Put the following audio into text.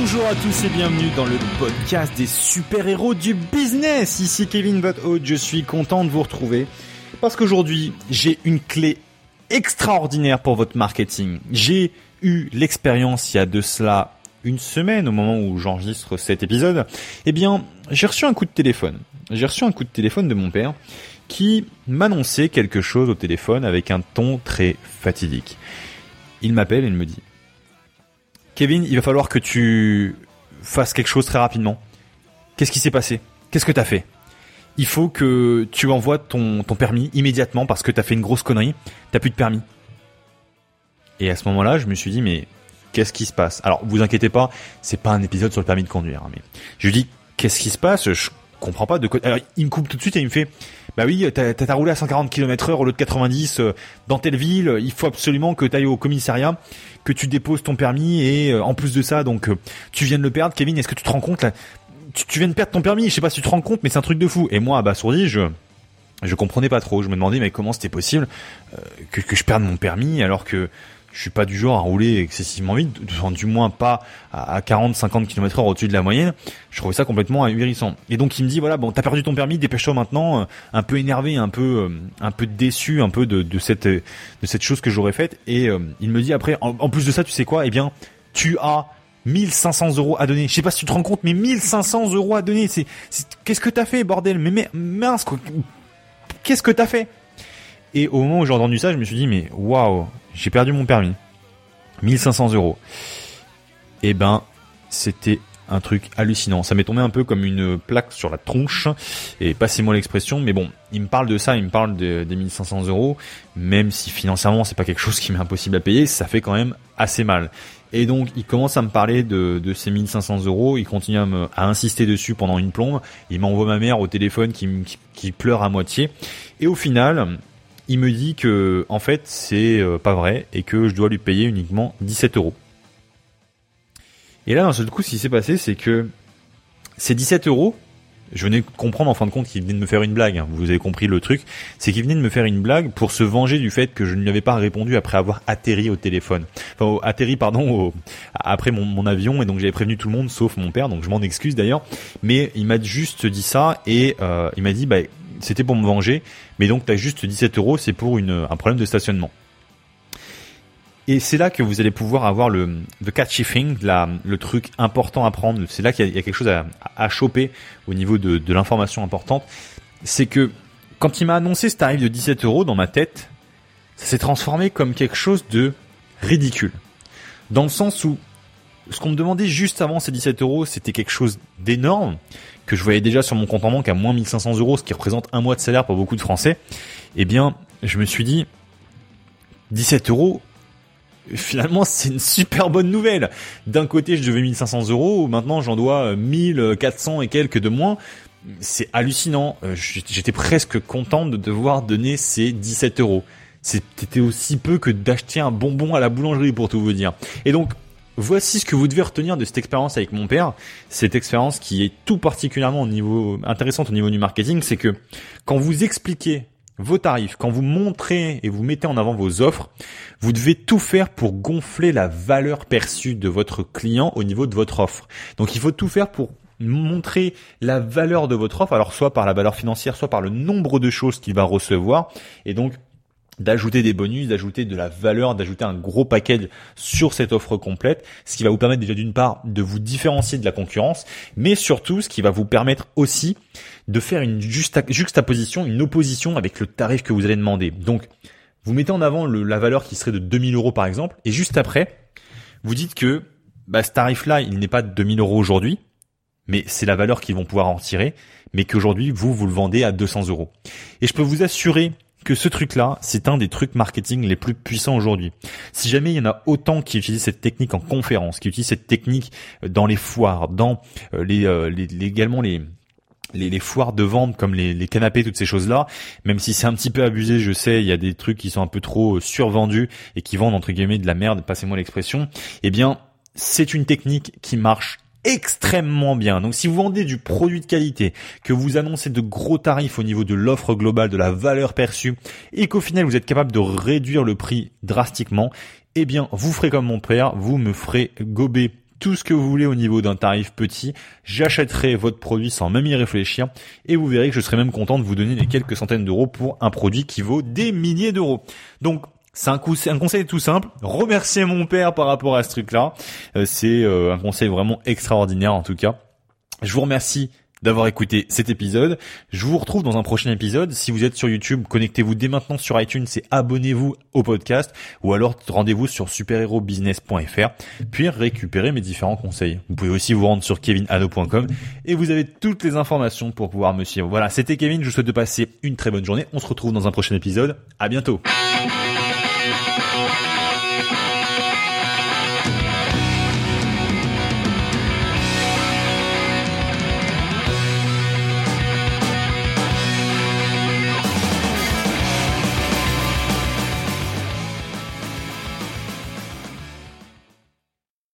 Bonjour à tous et bienvenue dans le podcast des super-héros du business. Ici Kevin Butthole, je suis content de vous retrouver parce qu'aujourd'hui j'ai une clé extraordinaire pour votre marketing. J'ai eu l'expérience il y a de cela une semaine au moment où j'enregistre cet épisode. Eh bien, j'ai reçu un coup de téléphone. J'ai reçu un coup de téléphone de mon père qui m'annonçait quelque chose au téléphone avec un ton très fatidique. Il m'appelle et il me dit Kevin, il va falloir que tu fasses quelque chose très rapidement. Qu'est-ce qui s'est passé? Qu'est-ce que t'as fait? Il faut que tu envoies ton, permis immédiatement parce que t'as fait une grosse connerie. T'as plus de permis. Et à ce moment-là, je me suis dit, mais qu'est-ce qui se passe? Alors, vous inquiétez pas, c'est pas un épisode sur le permis de conduire. Hein, mais je lui dis, qu'est-ce qui se passe? Je comprends pas de quoi. Alors, il me coupe tout de suite et il me fait, bah oui, t'as as roulé à 140 km heure au lieu de 90 euh, dans telle ville. Il faut absolument que t'ailles au commissariat, que tu déposes ton permis et euh, en plus de ça, donc euh, tu viens de le perdre, Kevin. Est-ce que tu te rends compte là tu, tu, viens de perdre ton permis. Je sais pas si tu te rends compte, mais c'est un truc de fou. Et moi, abasourdi, je je comprenais pas trop. Je me demandais mais comment c'était possible que, que je perde mon permis alors que je suis pas du genre à rouler excessivement vite, du moins pas à 40-50 km heure au-dessus de la moyenne. Je trouvais ça complètement ahurissant. Et donc il me dit voilà bon t'as perdu ton permis, dépêche-toi maintenant, euh, un peu énervé, un peu euh, un peu déçu, un peu de, cette de cette chose que j'aurais faite. Et euh, il me dit après en, plus de ça tu sais quoi? Eh bien tu as 1500 euros à donner. Je sais pas si tu te rends compte, mais 1500 euros à donner. C'est, qu'est-ce que t'as fait, bordel? Mais, mais mince, qu'est-ce que t'as fait? Et au moment où j'ai entendu ça, je me suis dit, mais waouh, j'ai perdu mon permis. 1500 euros. Eh ben, c'était un truc hallucinant. Ça m'est tombé un peu comme une plaque sur la tronche. Et passez-moi l'expression, mais bon, il me parle de ça, il me parle des 1500 euros. Même si financièrement c'est pas quelque chose qui m'est impossible à payer, ça fait quand même assez mal. Et donc, il commence à me parler de, ces 1500 euros. Il continue à, me, insister dessus pendant une plombe. Il m'envoie ma mère au téléphone qui pleure à moitié. Et au final, il me dit que en fait c'est euh, pas vrai et que je dois lui payer uniquement 17 euros. Et là, d'un seul coup, ce qui s'est passé, c'est que ces 17 euros, je venais comprendre en fin de compte qu'il venait de me faire une blague. Hein. Vous avez compris le truc, c'est qu'il venait de me faire une blague pour se venger du fait que je ne lui avais pas répondu après avoir atterri au téléphone. Enfin, atterri, pardon, après mon, avion, et donc j'avais prévenu tout le monde, sauf mon père, donc je m'en excuse d'ailleurs. Mais il m'a juste dit ça et euh, il m'a dit, bah c'était pour me venger, mais donc tu as juste 17 euros, c'est pour un problème de stationnement. Et c'est là que vous allez pouvoir avoir le the catchy thing, le truc important à prendre. C'est là qu'il y, a quelque chose à, à choper au niveau de, de l'information importante. C'est que quand il m'a annoncé ce tarif de 17 euros dans ma tête, ça s'est transformé comme quelque chose de ridicule. Dans le sens où ce qu'on me demandait juste avant ces 17 euros, c'était quelque chose d'énorme que je voyais déjà sur mon compte en banque à moins 1500 euros, ce qui représente un mois de salaire pour beaucoup de Français. Eh bien, je me suis dit, 17 euros, finalement, c'est une super bonne nouvelle. D'un côté, je devais 1500 euros, maintenant j'en dois 1400 et quelques de moins. C'est hallucinant. Euh, j'étais presque content de devoir donner ces 17 euros. C'était aussi peu que d'acheter un bonbon à la boulangerie pour tout vous dire. Et donc, Voici ce que vous devez retenir de cette expérience avec mon père. Cette expérience qui est tout particulièrement intéressante au niveau du marketing, c'est que quand vous expliquez vos tarifs, quand vous montrez et vous mettez en avant vos offres, vous devez tout faire pour gonfler la valeur perçue de votre client au niveau de votre offre. Donc il faut tout faire pour montrer la valeur de votre offre, alors soit par la valeur financière, soit par le nombre de choses qu'il va recevoir. Et donc d'ajouter des bonus, d'ajouter de la valeur, d'ajouter un gros package sur cette offre complète, ce qui va vous permettre déjà d'une part de vous différencier de la concurrence, mais surtout ce qui va vous permettre aussi de faire une juxtaposition, une opposition avec le tarif que vous allez demander. Donc, vous mettez en avant la valeur qui serait de 2000 euros par exemple, et juste après, vous dites que bah, ce tarif-là, il n'est pas de 2000 euros aujourd'hui, mais c'est la valeur qu'ils vont pouvoir en tirer, mais qu'aujourd'hui, vous, vous le vendez à 200 euros. Et je peux vous assurer que ce truc-là, c'est un des trucs marketing les plus puissants aujourd'hui. Si jamais il y en a autant qui utilisent cette technique en conférence, qui utilisent cette technique dans les foires, dans euh, les, euh, les, également les les, les, foires de vente comme les, les canapés, toutes ces choses-là, même si c'est un petit peu abusé, je sais, il y a des trucs qui sont un peu trop euh, survendus et qui vendent entre guillemets de la merde, passez-moi l'expression, eh bien, c'est une technique qui marche extrêmement bien. Donc si vous vendez du produit de qualité, que vous annoncez de gros tarifs au niveau de l'offre globale, de la valeur perçue, et qu'au final vous êtes capable de réduire le prix drastiquement, eh bien vous ferez comme mon père, vous me ferez gober tout ce que vous voulez au niveau d'un tarif petit. J'achèterai votre produit sans même y réfléchir et vous verrez que je serai même content de vous donner les quelques centaines d'euros pour un produit qui vaut des milliers d'euros. Donc c'est un, un conseil tout simple. Remercier mon père par rapport à ce truc-là. Euh, c'est euh, un conseil vraiment extraordinaire en tout cas. Je vous remercie d'avoir écouté cet épisode. Je vous retrouve dans un prochain épisode. Si vous êtes sur YouTube, connectez-vous dès maintenant sur iTunes et abonnez-vous au podcast ou alors rendez-vous sur superherobusiness.fr puis récupérez mes différents conseils. Vous pouvez aussi vous rendre sur kevinado.com et vous avez toutes les informations pour pouvoir me suivre. Voilà, c'était Kevin, je vous souhaite de passer une très bonne journée. On se retrouve dans un prochain épisode. À bientôt.